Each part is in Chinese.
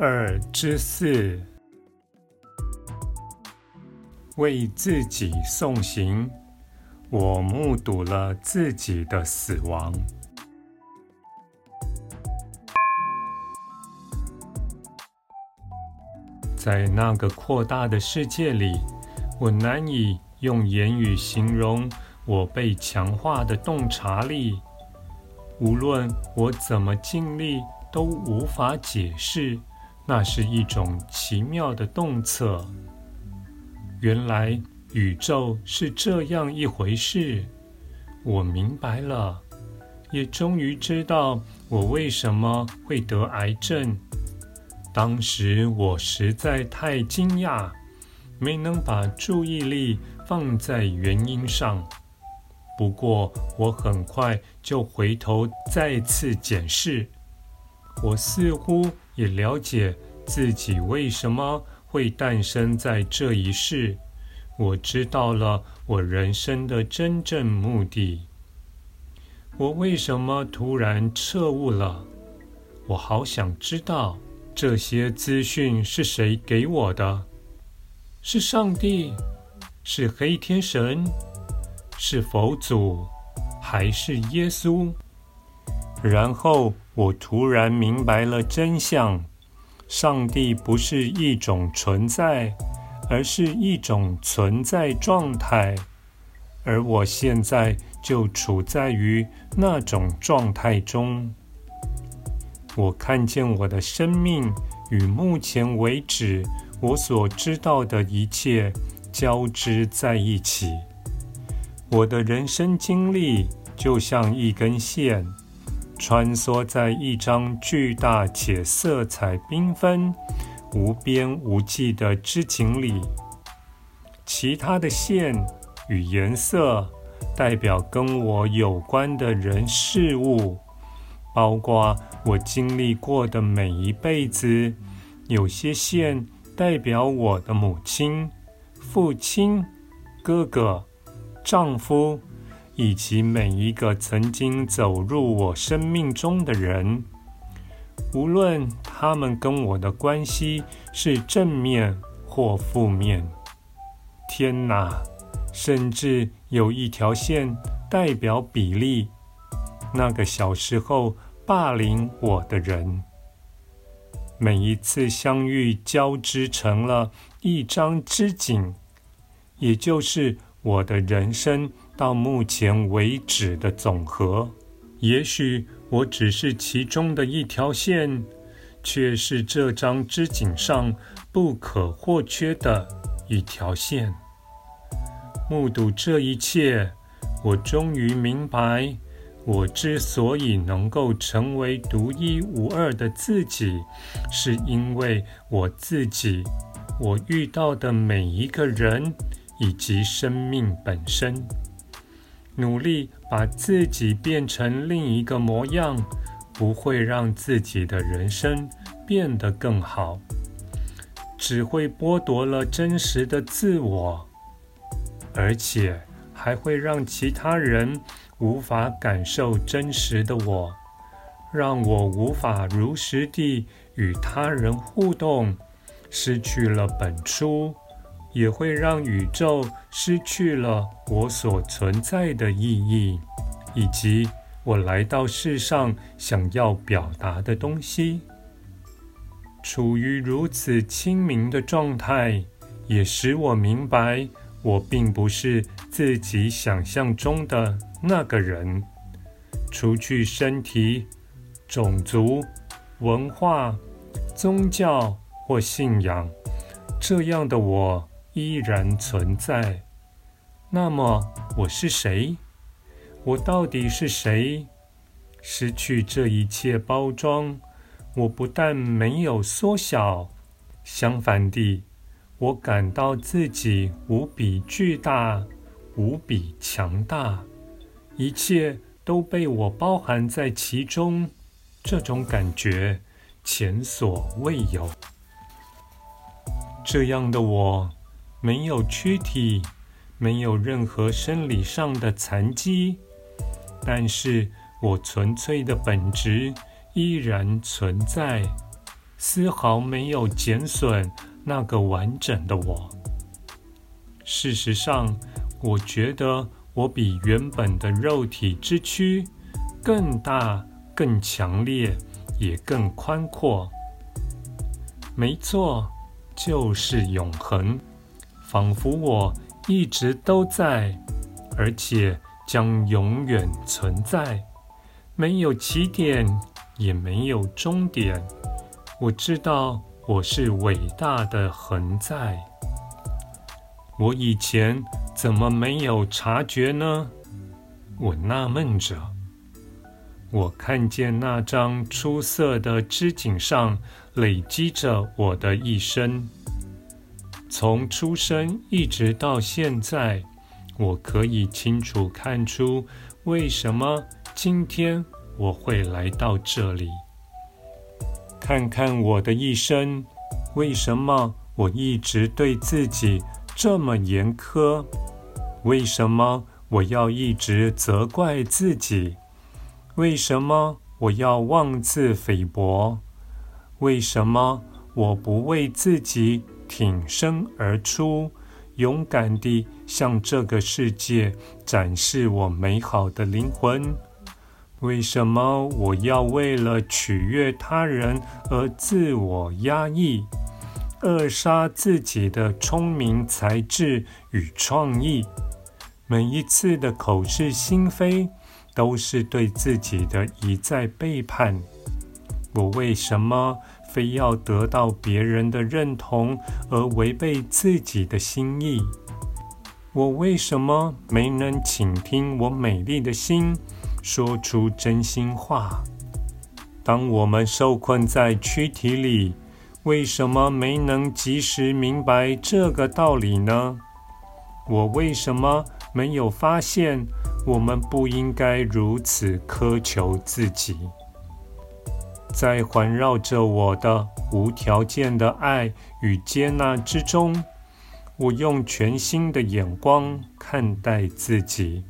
二之四，为自己送行。我目睹了自己的死亡。在那个扩大的世界里，我难以用言语形容我被强化的洞察力。无论我怎么尽力，都无法解释。那是一种奇妙的洞察。原来宇宙是这样一回事，我明白了，也终于知道我为什么会得癌症。当时我实在太惊讶，没能把注意力放在原因上。不过我很快就回头再次检视，我似乎。也了解自己为什么会诞生在这一世，我知道了我人生的真正目的。我为什么突然彻悟了？我好想知道这些资讯是谁给我的？是上帝？是黑天神？是佛祖？还是耶稣？然后我突然明白了真相：上帝不是一种存在，而是一种存在状态，而我现在就处在于那种状态中。我看见我的生命与目前为止我所知道的一切交织在一起，我的人生经历就像一根线。穿梭在一张巨大且色彩缤纷、无边无际的织锦里，其他的线与颜色代表跟我有关的人事物，包括我经历过的每一辈子。有些线代表我的母亲、父亲、哥哥、丈夫。以及每一个曾经走入我生命中的人，无论他们跟我的关系是正面或负面。天哪，甚至有一条线代表比例，那个小时候霸凌我的人。每一次相遇交织成了一张织锦，也就是我的人生。到目前为止的总和，也许我只是其中的一条线，却是这张织锦上不可或缺的一条线。目睹这一切，我终于明白，我之所以能够成为独一无二的自己，是因为我自己，我遇到的每一个人，以及生命本身。努力把自己变成另一个模样，不会让自己的人生变得更好，只会剥夺了真实的自我，而且还会让其他人无法感受真实的我，让我无法如实地与他人互动，失去了本初。也会让宇宙失去了我所存在的意义，以及我来到世上想要表达的东西。处于如此清明的状态，也使我明白，我并不是自己想象中的那个人。除去身体、种族、文化、宗教或信仰，这样的我。依然存在。那么我是谁？我到底是谁？失去这一切包装，我不但没有缩小，相反地，我感到自己无比巨大，无比强大，一切都被我包含在其中。这种感觉前所未有。这样的我，没有躯体，没有任何生理上的残疾，但是我纯粹的本质依然存在，丝毫没有减损那个完整的我。事实上，我觉得我比原本的肉体之躯更大、更强烈，也更宽阔。没错，就是永恒。仿佛我一直都在，而且将永远存在，没有起点，也没有终点。我知道我是伟大的恒在。我以前怎么没有察觉呢？我纳闷着。我看见那张出色的织锦上累积着我的一生。从出生一直到现在，我可以清楚看出为什么今天我会来到这里。看看我的一生，为什么我一直对自己这么严苛？为什么我要一直责怪自己？为什么我要妄自菲薄？为什么我不为自己挺身而出，勇敢地向这个世界展示我美好的灵魂。为什么我要为了取悦他人而自我压抑，扼杀自己的聪明才智与创意？每一次的口是心非，都是对自己的一再背叛。我为什么非要得到别人的认同而违背自己的心意？我为什么没能倾听我美丽的心，说出真心话？当我们受困在躯体里，为什么没能及时明白这个道理呢？我为什么没有发现我们不应该如此苛求自己？在环绕着我的无条件的爱与接纳之中，我用全新的眼光看待自己。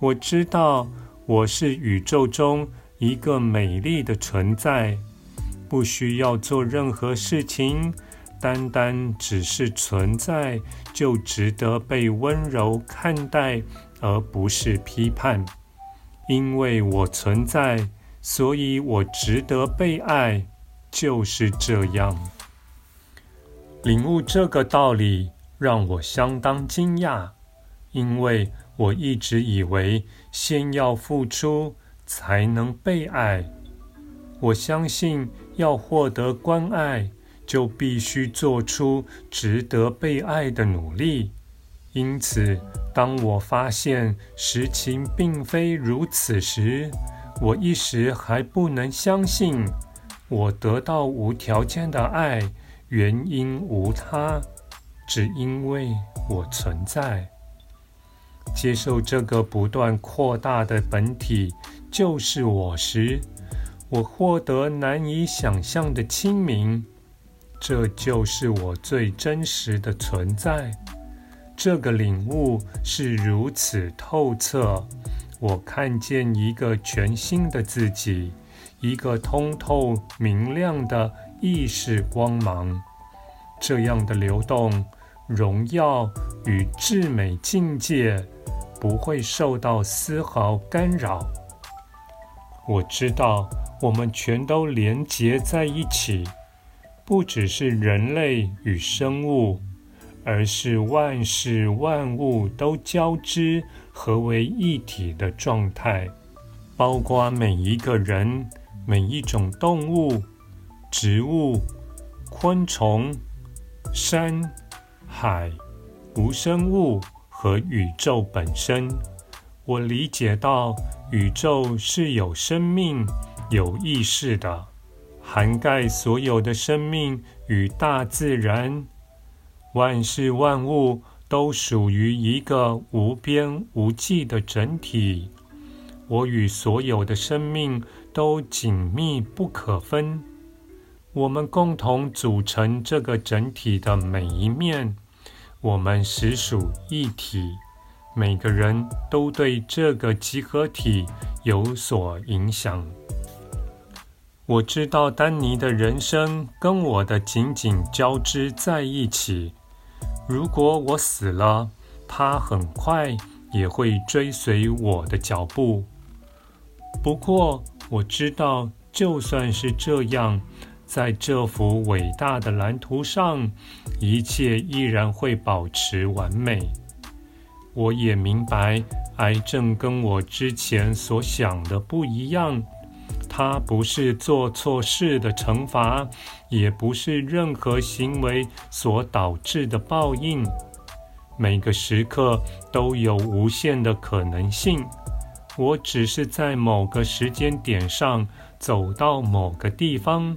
我知道我是宇宙中一个美丽的存在，不需要做任何事情，单单只是存在就值得被温柔看待，而不是批判。因为我存在。所以我值得被爱，就是这样。领悟这个道理让我相当惊讶，因为我一直以为先要付出才能被爱。我相信要获得关爱，就必须做出值得被爱的努力。因此，当我发现实情并非如此时，我一时还不能相信，我得到无条件的爱，原因无他，只因为我存在。接受这个不断扩大的本体就是我时，我获得难以想象的清明。这就是我最真实的存在。这个领悟是如此透彻。我看见一个全新的自己，一个通透明亮的意识光芒。这样的流动、荣耀与至美境界不会受到丝毫干扰。我知道，我们全都连结在一起，不只是人类与生物。而是万事万物都交织合为一体的状态，包括每一个人、每一种动物、植物、昆虫、山、海、无生物和宇宙本身。我理解到，宇宙是有生命、有意识的，涵盖所有的生命与大自然，万事万物都属于一个无边无际的整体。我与所有的生命都紧密不可分，我们共同组成这个整体的每一面，我们实属一体。每个人都对这个集合体有所影响。我知道丹尼的人生跟我的紧紧交织在一起。如果我死了，他很快也会追随我的脚步。不过，我知道，就算是这样，在这幅伟大的蓝图上，一切依然会保持完美。我也明白，癌症跟我之前所想的不一样。它不是做错事的惩罚，也不是任何行为所导致的报应。每个时刻都有无限的可能性。我只是在某个时间点上走到某个地方。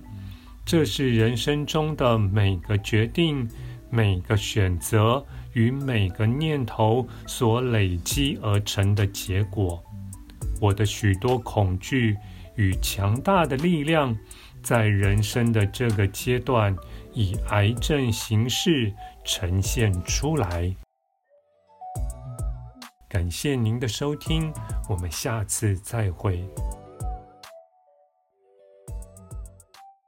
这是人生中的每个决定、每个选择。与每个念头所累积而成的结果，我的许多恐惧与强大的力量，在人生的这个阶段以癌症形式呈现出来。感谢您的收听，我们下次再会。